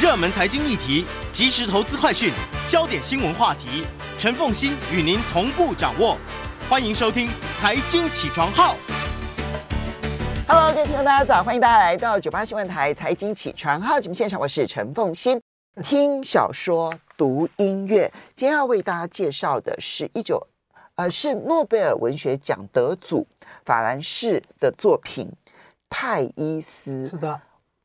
热门财经议题、即时投资快讯、焦点新闻话题，陈凤欣与您同步掌握。欢迎收听《财经起床号》。Hello，各位听众大家早，欢迎大家来到九八新闻台《财经起床号》节目现场，我是陈凤欣。听小说、读音乐，今天要为大家介绍的是一九，呃，是诺贝尔文学奖得主法兰士的作品《泰伊斯》。是的。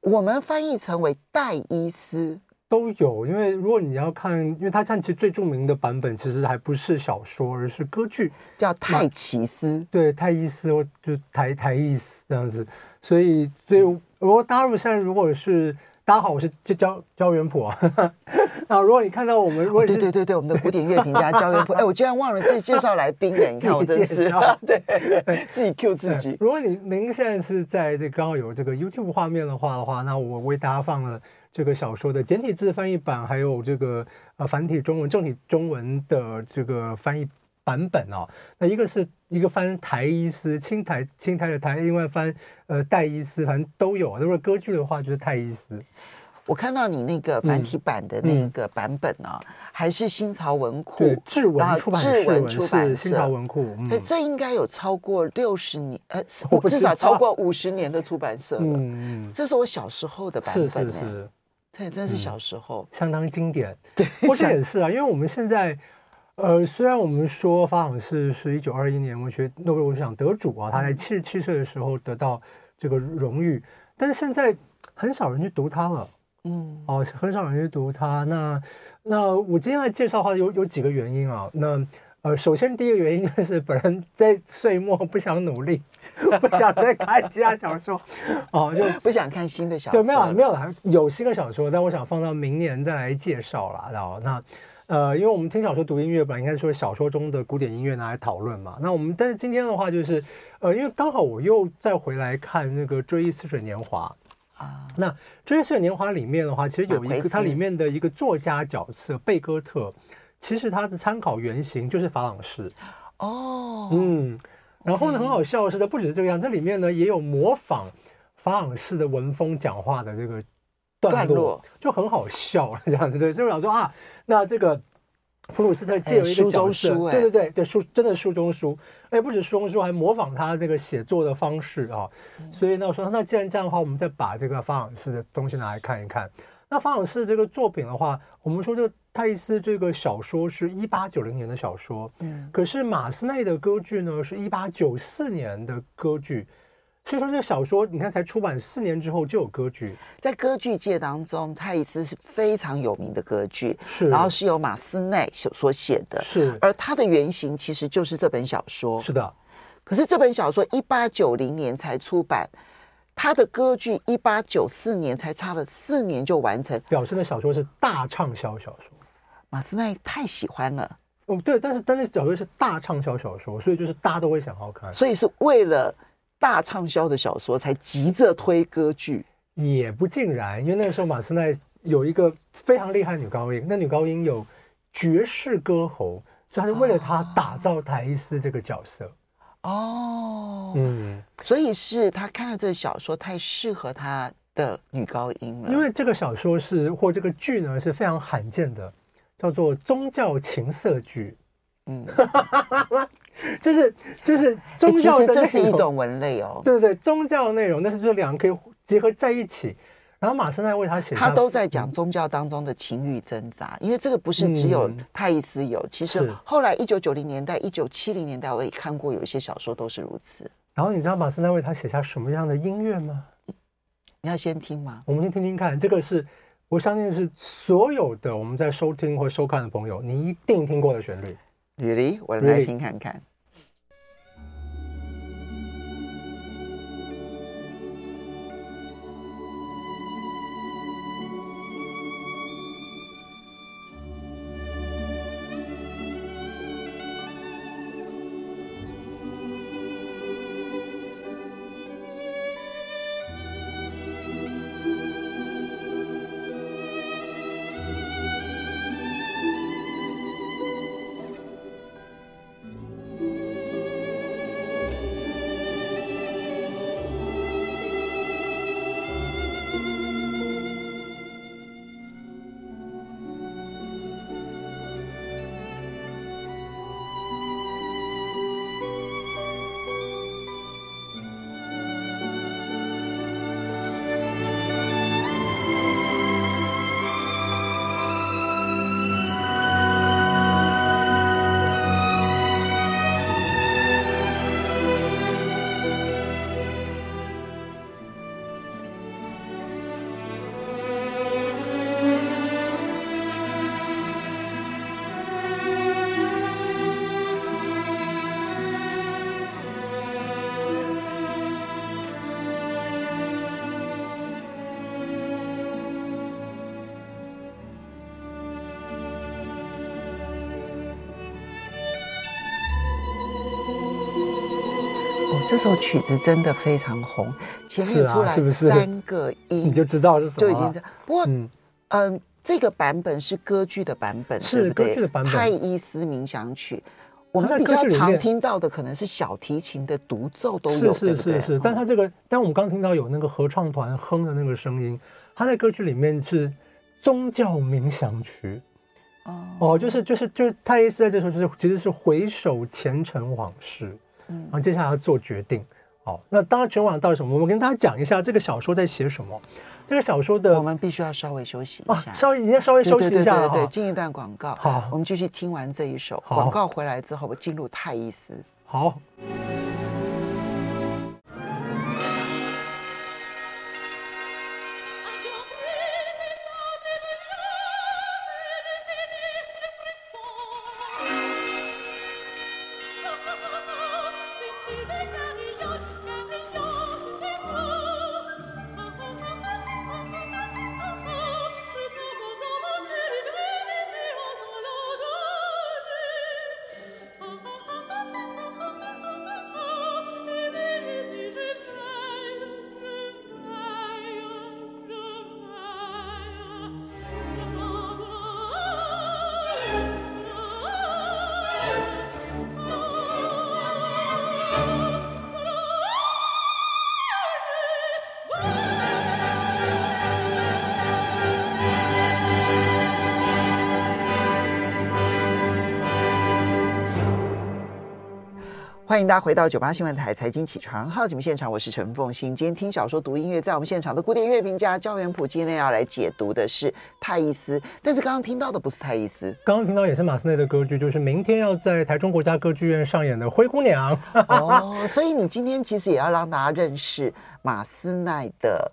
我们翻译成为戴伊斯。都有，因为如果你要看，因为他像其实最著名的版本其实还不是小说，而是歌剧，叫泰奇斯，对，泰伊斯或就台台伊斯这样子，所以所以如果大陆现在如果是。大家好，我是焦焦元溥啊。那如果你看到我们，如果、哦、对对对对，我们的古典乐评家 焦元溥，哎，我竟然忘了自己介绍来宾的，你看我真是对，自己 Q 自己。如果你您现在是在这刚好有这个 YouTube 画面的话的话，那我为大家放了这个小说的简体字翻译版，还有这个呃繁体中文正体中文的这个翻译。版本哦，那一个是一个翻台伊斯，青台青台的台，另外翻呃戴伊斯，反正都有。如果歌剧的话，就是泰伊斯。我看到你那个繁体版的那个版本呢、啊，嗯嗯、还是新潮文库志文出版社，文出版新潮文库。哎、嗯，这应该有超过六十年，呃，至少超过五十年的出版社了。嗯嗯，这是我小时候的版本，是是是，对，真是小时候、嗯，相当经典。对，或者也是啊，因为我们现在。呃，虽然我们说法朗士是一九二一年文学诺贝尔文学奖得主啊，他在七十七岁的时候得到这个荣誉，但是现在很少人去读他了，嗯，哦，很少人去读他。那那我今天来介绍的话有，有有几个原因啊。那呃，首先第一个原因就是 本人在岁末不想努力，不想再看其他小说，哦，就不想看新的小说。对，没有没有了，有新的小说，但我想放到明年再来介绍了。然后那。呃，因为我们听小说、读音乐，本来应该说小说中的古典音乐拿来讨论嘛。那我们但是今天的话，就是呃，因为刚好我又再回来看那个《追忆似水年华》啊。那《追忆似水年华》里面的话，其实有一个它里面的一个作家角色贝戈特，其实他的参考原型就是法朗士。哦，嗯，然后呢，很好笑的是，它不只是这个样，这里面呢也有模仿法朗士的文风讲话的这个。段落。就很好笑，这样子对，就是想说啊，那这个普鲁斯特借由一个角色，对对对对，书真的书中书，哎，不止书中书，还模仿他这个写作的方式啊，所以呢，我说那既然这样的话，我们再把这个法朗士的东西拿来看一看。那法朗士这个作品的话，我们说这个泰伊斯这个小说是一八九零年的小说，嗯，可是马斯内的歌剧呢是一八九四年的歌剧。所以说，这个小说你看，才出版四年之后就有歌剧。在歌剧界当中，泰伊斯是非常有名的歌剧，是，然后是由马斯内所写的，是，而它的原型其实就是这本小说。是的，可是这本小说一八九零年才出版，他的歌剧一八九四年才差了四年就完成，表示的小说是大畅销小说。马斯奈太喜欢了，哦，对，但是但是小说是大畅销小说，所以就是大家都会想好看，所以是为了。大畅销的小说才急着推歌剧，也不尽然，因为那个时候马斯奈有一个非常厉害的女高音，那女高音有绝世歌喉，所以他是为了她打造台伊斯这个角色。哦，嗯，所以是他看了这个小说太适合他的女高音了，因为这个小说是或这个剧呢是非常罕见的，叫做宗教情色剧。嗯。就是就是宗教的内容，这是一种文类哦。对对对，宗教内容，但是就是两个可以结合在一起，然后马斯奈为他写，他都在讲宗教当中的情欲挣扎，因为这个不是只有泰伊斯有，其实后来一九九零年代、一九七零年代我也看过有一些小说都是如此。然后你知道马斯奈为他写下什么样的音乐吗？你要先听吗？我们先听听看，这个是我相信是所有的我们在收听或收看的朋友，你一定听过的旋律。李丽，我来听看看。这首曲子真的非常红，前面出来三个 音，你就知道是什么，就已经这样。不过，嗯、呃，这个版本是歌剧的版本，是歌剧的版本。泰伊斯冥想曲，我们比较常听到的可能是小提琴的独奏都有，是是是是。但它这个，但我们刚听到有那个合唱团哼的那个声音，它在歌剧里面是宗教冥想曲。哦，哦，就是就是就是泰伊斯在这时候就是其实是回首前尘往事。嗯，然后接下来要做决定。好，那当然，全网到底什么？我们跟大家讲一下这个小说在写什么。这个小说的，我们必须要稍微休息一下，啊、稍微，你先稍微休息一下，对，对，对，对，进一段广告。好，我们继续听完这一首广告回来之后，我进入泰伊斯。好。欢迎大家回到九八新闻台财经起床号节目现场，我是陈凤欣。今天听小说读音乐，在我们现场的古典乐评家焦元溥今天要来解读的是泰伊斯，但是刚刚听到的不是泰伊斯，刚刚听到也是马斯内的歌剧，就是明天要在台中国家歌剧院上演的《灰姑娘》哦。所以你今天其实也要让大家认识马斯奈的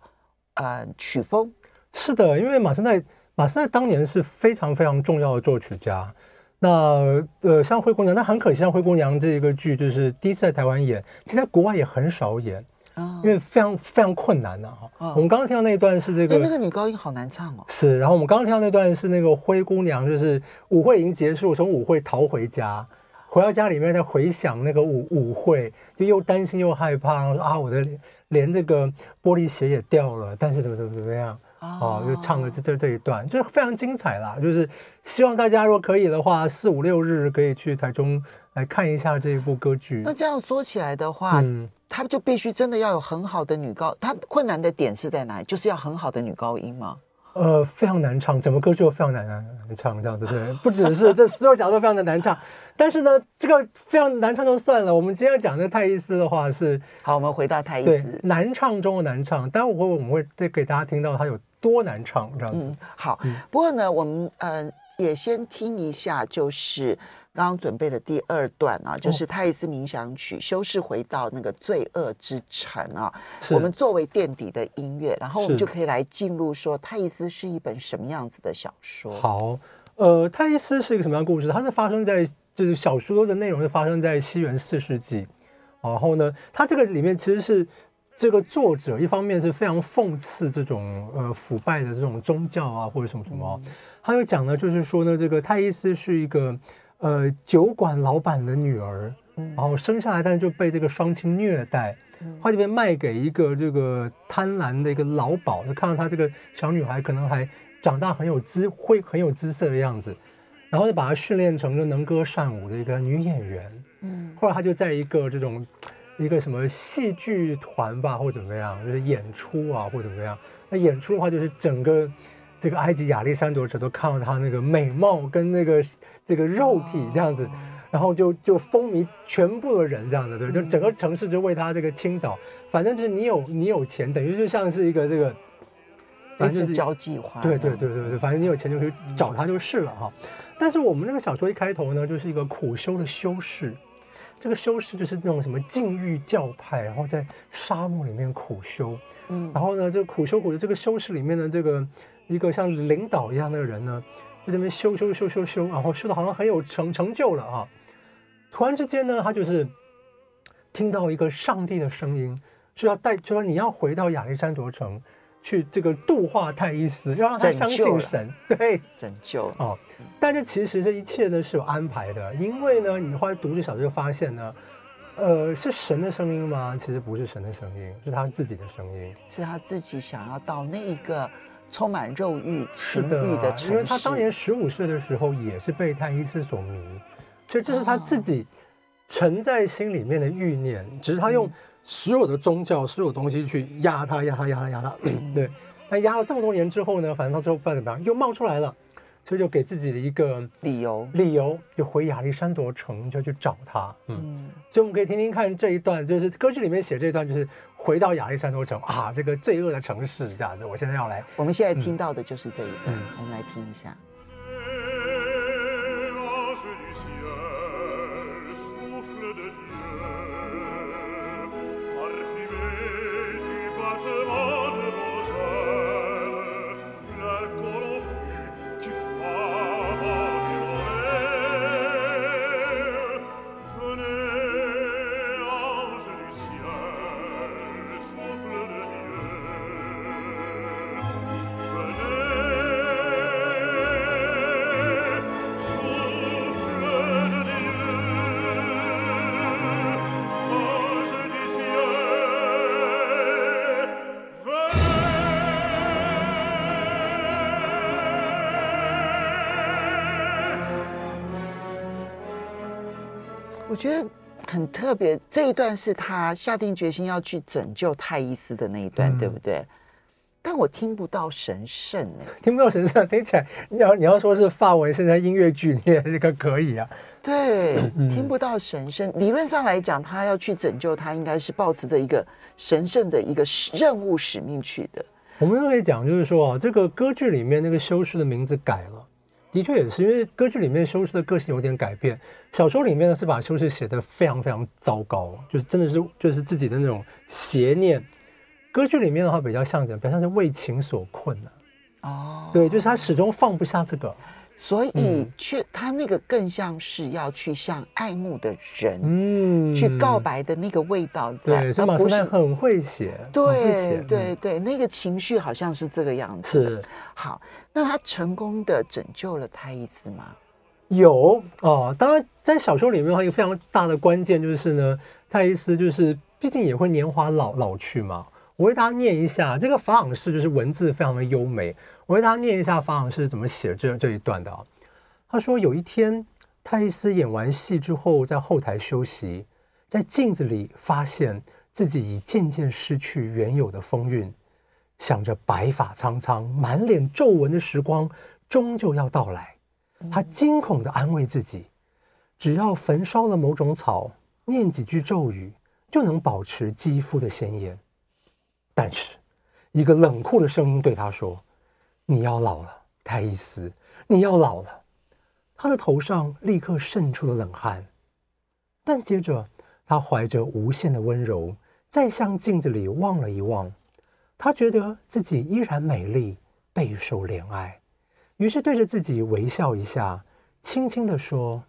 呃曲风。是的，因为马斯奈马斯奈当年是非常非常重要的作曲家。那呃，像《灰姑娘》，那很可惜，像《灰姑娘》这一个剧就是第一次在台湾演，其实在国外也很少演，哦、因为非常非常困难呐、啊、哈。哦、我们刚刚听到那一段是这个，那个女高音好难唱哦。是，然后我们刚刚听到那段是那个灰姑娘，就是舞会已经结束，从舞会逃回家，回到家里面在回想那个舞舞会，就又担心又害怕，然后说啊，我的连这个玻璃鞋也掉了，但是怎么怎么怎么样。哦，就唱了这这这一段，就是非常精彩啦。就是希望大家如果可以的话，四五六日可以去台中来看一下这一部歌剧。那这样说起来的话，嗯，他就必须真的要有很好的女高，他困难的点是在哪里？就是要很好的女高音吗？呃，非常难唱，整个歌就非常难难唱，这样子对，不只是这所有角度非常的难唱，但是呢，这个非常难唱就算了。我们今天要讲的泰伊斯的话是，好，我们回到泰伊斯，难唱中的难唱，待会我们会再给大家听到它有多难唱这样子。嗯、好，嗯、不过呢，我们呃也先听一下，就是。刚刚准备的第二段啊，就是泰伊斯冥想曲，修饰回到那个罪恶之城啊。我们作为垫底的音乐，然后我们就可以来进入说泰伊斯是一本什么样子的小说。好，呃，泰伊斯是一个什么样的故事？它是发生在就是小说的内容是发生在西元四世纪。然后呢，它这个里面其实是这个作者一方面是非常讽刺这种呃腐败的这种宗教啊或者什么什么，他又讲呢，就是说呢，这个泰伊斯是一个。呃，酒馆老板的女儿，然后生下来，但是就被这个双亲虐待，后来就被卖给一个这个贪婪的一个老鸨，就看到她这个小女孩可能还长大很有姿，会很有姿色的样子，然后就把她训练成了能歌善舞的一个女演员。嗯，后来她就在一个这种一个什么戏剧团吧，或者怎么样，就是演出啊，或者怎么样。那演出的话，就是整个。这个埃及亚历山卓城都看到他那个美貌跟那个这个肉体这样子，然后就就风靡全部的人这样子，对，就整个城市就为他这个倾倒。反正就是你有你有钱，等于就像是一个这个，反正就是交际花。对对对对对，反正你有钱就可以找他就是了哈。但是我们那个小说一开头呢，就是一个苦修的修士，这个修士就是那种什么禁欲教派，然后在沙漠里面苦修，嗯，然后呢，这个苦修苦修这个修士里面的这个。一个像领导一样的人呢，就在那边修修修修修，然后修的好像很有成成就了啊！突然之间呢，他就是听到一个上帝的声音，说要带，就说你要回到亚历山卓城去这个度化泰伊斯，要让他相信神，对，拯救哦。但是其实这一切呢是有安排的，因为呢，你后来读这小说就发现呢，呃，是神的声音吗？其实不是神的声音，是他自己的声音，是他自己想要到那一个。充满肉欲、情欲的城市，因为他当年十五岁的时候也是被太医师所迷，所以这是他自己沉在心里面的欲念，只是他用所有的宗教、所有东西去压他、压他、压他、压他。对，那压了这么多年之后呢，反正他最后办怎么样，又冒出来了。所以就给自己的一个理由，理由就回亚历山卓城，就去找他。嗯，所以我们可以听听看这一段，就是歌剧里面写这一段，就是回到亚历山卓城啊，这个罪恶的城市这样子。我现在要来，我们现在听到的就是这一段，嗯，我们来听一下。我觉得很特别，这一段是他下定决心要去拯救泰伊斯的那一段，嗯、对不对？但我听不到神圣呢，听不到神圣，听起来你要你要说是法文，现在音乐剧里这 个可以啊。对，嗯、听不到神圣。理论上来讲，他要去拯救他，应该是抱持着一个神圣的一个任务使命去的。我们又可以讲，就是说啊，这个歌剧里面那个修士的名字改了。的确也是，因为歌剧里面修士的个性有点改变。小说里面呢是把修士写得非常非常糟糕，就是真的是就是自己的那种邪念。歌剧里面的话比较像什么？比较像是为情所困的、啊。哦，对，就是他始终放不下这个。所以，却他那个更像是要去向爱慕的人，嗯，去告白的那个味道在。对，所以马斯奈很会写，对对对，那个情绪好像是这个样子。是，好，那他成功的拯救了泰伊斯吗？有哦，当然，在小说里面的话，一个非常大的关键就是呢，泰伊斯就是毕竟也会年华老老去嘛。我为大家念一下这个法朗士，就是文字非常的优美。我为大家念一下法朗士怎么写这这一段的啊。他说：“有一天，泰伊斯演完戏之后，在后台休息，在镜子里发现自己已渐渐失去原有的风韵，想着白发苍苍、满脸皱纹的时光终究要到来，他惊恐地安慰自己：只要焚烧了某种草，念几句咒语，就能保持肌肤的鲜艳。但是，一个冷酷的声音对他说：“你要老了，泰伊斯，你要老了。”他的头上立刻渗出了冷汗，但接着他怀着无限的温柔，再向镜子里望了一望。他觉得自己依然美丽，备受怜爱，于是对着自己微笑一下，轻轻地说：“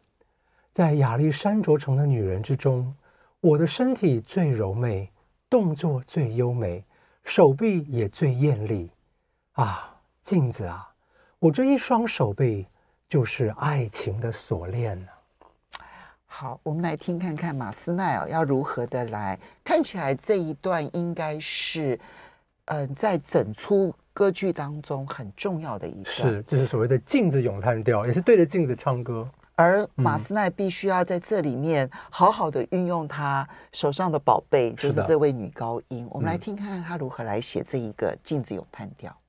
在亚历山卓城的女人之中，我的身体最柔美，动作最优美，手臂也最艳丽。啊，镜子啊，我这一双手背就是爱情的锁链呢。”好，我们来听看看马斯奈尔要如何的来。看起来这一段应该是。嗯、呃，在整出歌剧当中很重要的一段是，就是所谓的镜子咏叹调，也是对着镜子唱歌。而马斯奈必须要在这里面好好的运用他手上的宝贝，就是这位女高音。我们来听看看他如何来写这一个镜子咏叹调。岁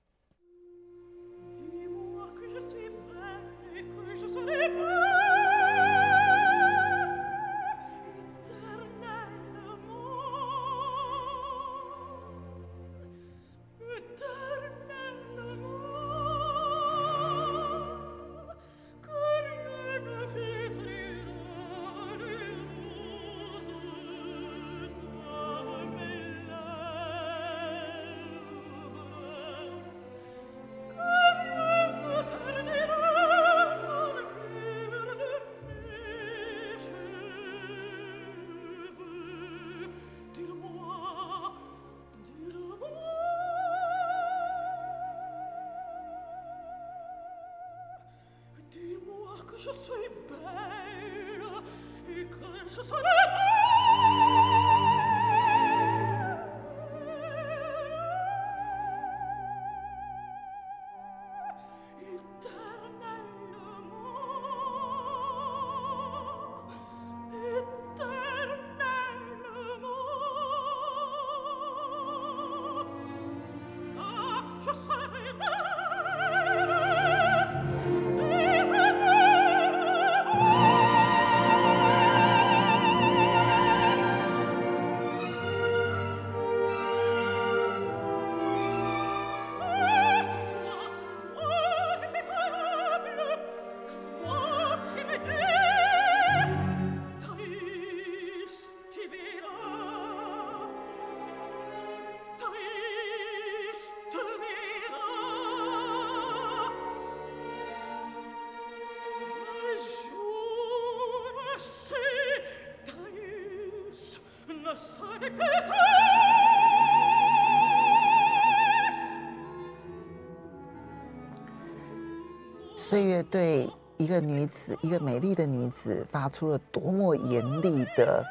个女子，一个美丽的女子，发出了多么严厉的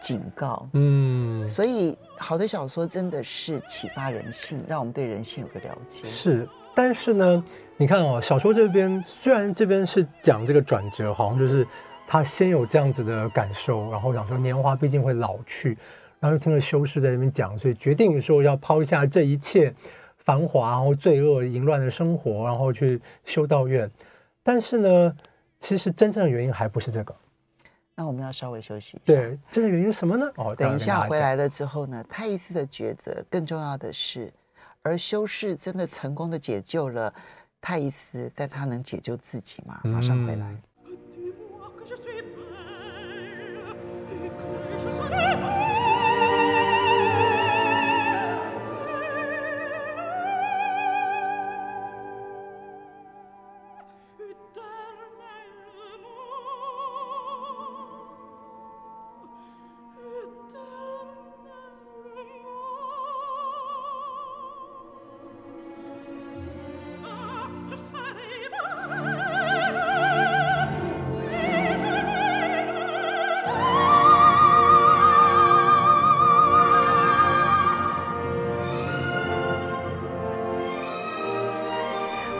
警告。嗯，所以好的小说真的是启发人性，让我们对人性有个了解。是，但是呢，你看哦，小说这边虽然这边是讲这个转折，好像就是他先有这样子的感受，然后想说年华毕竟会老去，然后又听了修士在这边讲，所以决定说要抛下这一切。繁华，然后罪恶淫乱的生活，然后去修道院。但是呢，其实真正的原因还不是这个。那我们要稍微休息一下。对，这个原因是什么呢？哦，等一下回来了之后呢，泰伊斯的抉择更重要的是，而修士真的成功的解救了泰伊斯，但他能解救自己吗？马上回来。嗯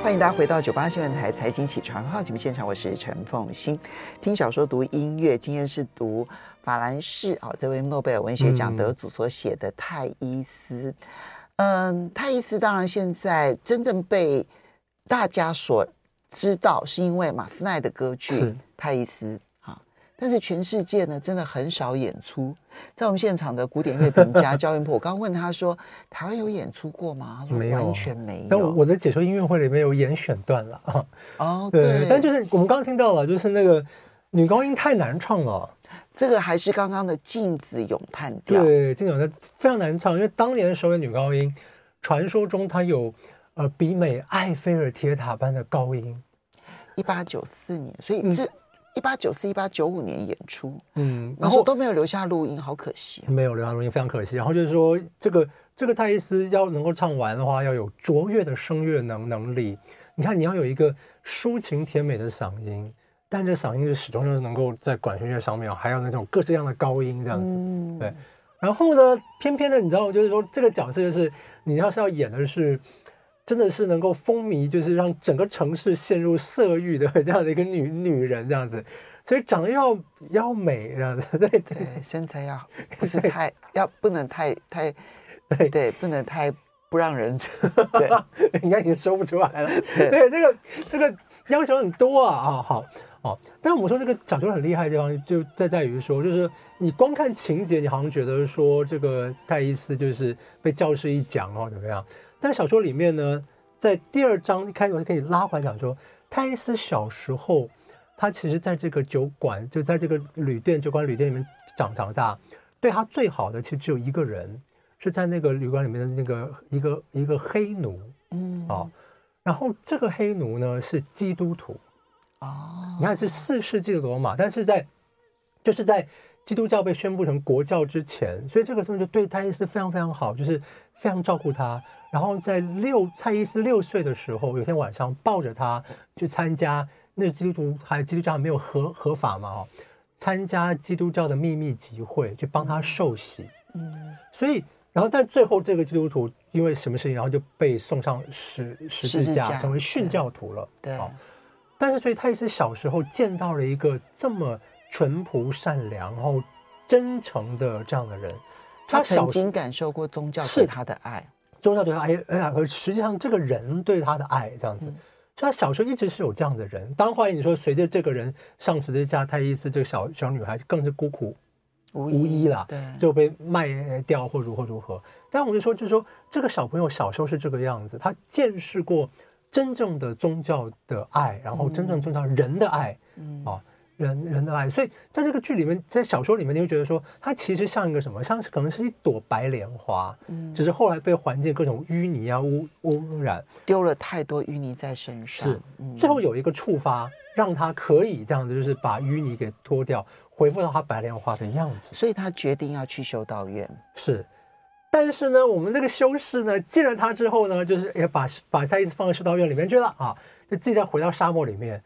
欢迎大家回到九八新闻台财经起床号节目现场，我是陈凤欣。听小说读音乐，今天是读法兰士啊，这位诺贝尔文学奖得主所写的《泰伊斯》。嗯，泰伊斯当然现在真正被大家所知道，是因为马斯奈的歌剧《泰伊斯》哈，但是全世界呢，真的很少演出。在我们现场的古典乐评家焦元溥，我刚问他说：“台湾有演出过吗？”他说：“没有，完全没有。”但我的解说音乐会里面有演选段了啊。哦，对，对，但就是我们刚刚听到了，就是那个女高音太难唱了。这个还是刚刚的镜子咏叹调，对，镜子咏叹非常难唱，因为当年的时候的女高音，传说中她有呃比美埃菲尔铁塔般的高音。一八九四年，所以是一八九四、一八九五年演出，嗯，然后都没有留下录音，好可惜啊，没有留下录音，非常可惜。然后就是说，这个这个泰伊斯要能够唱完的话，要有卓越的声乐能能力。你看，你要有一个抒情甜美的嗓音。但这嗓音是始终就是能够在管弦乐上面，还有那种各式各样的高音这样子，嗯、对。然后呢，偏偏的你知道，就是说这个角色就是你要是要演的是，真的是能够风靡，就是让整个城市陷入色欲的这样的一个女女人这样子，所以长得要要美这样子，对对，对，身材要不是太要不能太太对对，不能太不让人 对，应该已经说不出来了，对，对这个这个要求很多啊啊好。哦，但是我说这个小说很厉害的地方，就在在于说，就是你光看情节，你好像觉得说这个泰伊斯就是被教师一讲哦怎么样？但小说里面呢，在第二章一开始我就可以拉回来讲说，泰伊斯小时候，他其实在这个酒馆，就在这个旅店酒馆旅店里面长长大，对他最好的其实只有一个人，是在那个旅馆里面的那个一个一个黑奴，嗯，哦，然后这个黑奴呢是基督徒。哦，你看是四世纪的罗马，但是在就是在基督教被宣布成国教之前，所以这个时候就对泰伊斯非常非常好，就是非常照顾他。然后在六泰伊斯六岁的时候，有天晚上抱着他去参加那个基督徒还基督教还没有合合法嘛哦，参加基督教的秘密集会去帮他受洗。嗯，所以然后但最后这个基督徒因为什么事情，然后就被送上十十字架，成为殉教徒了。对。对但是，所以泰伊斯小时候见到了一个这么淳朴、善良、然后真诚的这样的人，他曾经感受过宗教对他的爱，宗教对他爱，哎呀，而实际上这个人对他的爱这样子，嗯、所以他小时候一直是有这样的人。当后来你说随着这个人上十字架，泰伊斯这个小小女孩更是孤苦无依了，对，就被卖掉或如何如何。但我们就说，就是说这个小朋友小时候是这个样子，他见识过。真正的宗教的爱，然后真正宗教人的爱，嗯、啊，人人的爱，所以在这个剧里面，在小说里面，你会觉得说，它其实像一个什么？像是可能是一朵白莲花，嗯，只是后来被环境各种淤泥啊污污染，丢了太多淤泥在身上，是，嗯、最后有一个触发，让他可以这样子，就是把淤泥给脱掉，恢复到他白莲花的样子，所以他决定要去修道院，是。但是呢，我们这个修士呢，见了他之后呢，就是也把把他一直放在修道院里面去了啊，就自己再回到沙漠里面。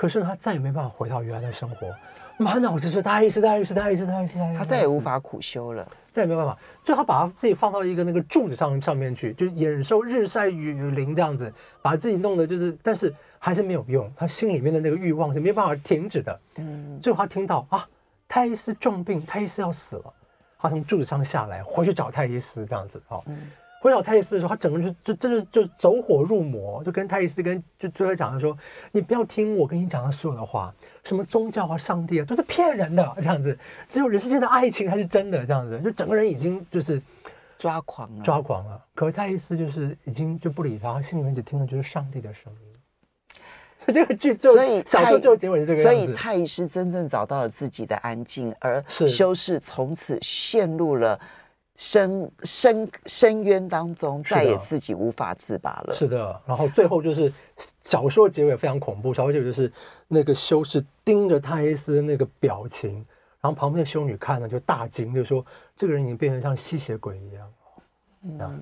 可是他再也没办法回到原来的生活，满脑子是泰伊斯，泰伊斯，泰伊斯，泰伊斯，他再也无法苦修了，再也没办法。最好把他自己放到一个那个柱子上上面去，就忍受日晒雨淋这样子，把自己弄得就是，但是还是没有用，他心里面的那个欲望是没办法停止的。嗯，最后他听到啊，泰伊斯重病，泰伊斯要死了。他从柱子上下来，回去找泰伊斯这样子，哦，嗯、回到泰利斯的时候，他整个人就就真的就走火入魔，就跟泰利斯跟就最后讲的说，你不要听我跟你讲的所有的话，什么宗教啊、上帝啊，都是骗人的这样子，只有人世间的爱情才是真的这样子，就整个人已经就是抓狂了，抓狂了。可是泰利斯就是已经就不理他，他心里面只听的就是上帝的声音。这个剧就，所以小说最后结尾是这个样子。所以泰利斯真正找到了自己的安静，而修士从此陷入了深深深渊当中，再也自己无法自拔了。是的，然后最后就是小说结尾非常恐怖，小说结尾就是那个修士盯着泰伊斯那个表情，然后旁边的修女看了就大惊，就说这个人已经变成像吸血鬼一样。嗯，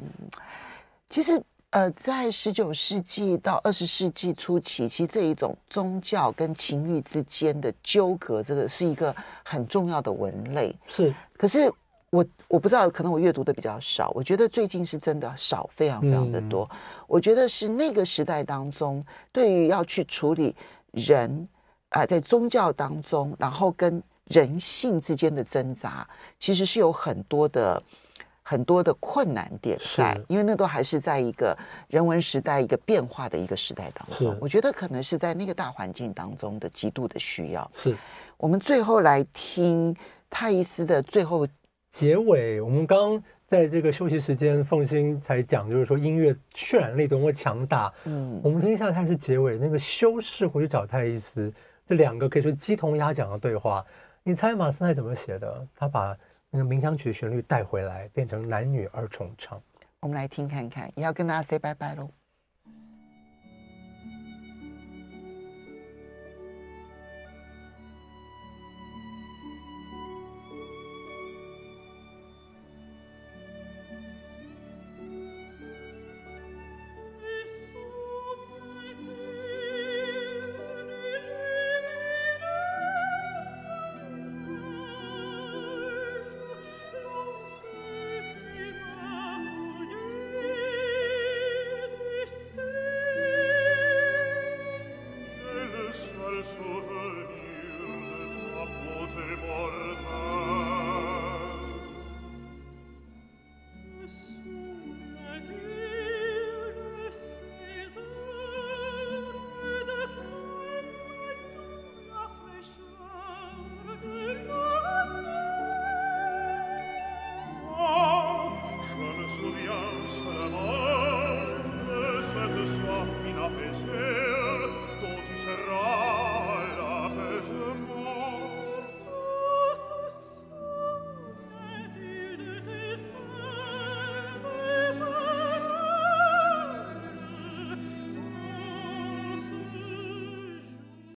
其实。呃，在十九世纪到二十世纪初期，其实这一种宗教跟情欲之间的纠葛，这个是一个很重要的文类。是，可是我我不知道，可能我阅读的比较少。我觉得最近是真的少，非常非常的多。嗯、我觉得是那个时代当中，对于要去处理人啊、呃，在宗教当中，然后跟人性之间的挣扎，其实是有很多的。很多的困难点在，因为那都还是在一个人文时代、一个变化的一个时代当中。是我觉得可能是在那个大环境当中的极度的需要。是我们最后来听泰伊斯的最后结尾。我们刚在这个休息时间，凤欣才讲，就是说音乐渲染力多么强大。嗯，我们听一下泰伊斯结尾那个修饰回去找泰伊斯，这两个可以说鸡同鸭讲的对话。你猜马斯奈怎么写的？他把。那个冥想曲旋律带回来，变成男女二重唱。我们来听看看，也要跟大家 say 拜拜喽。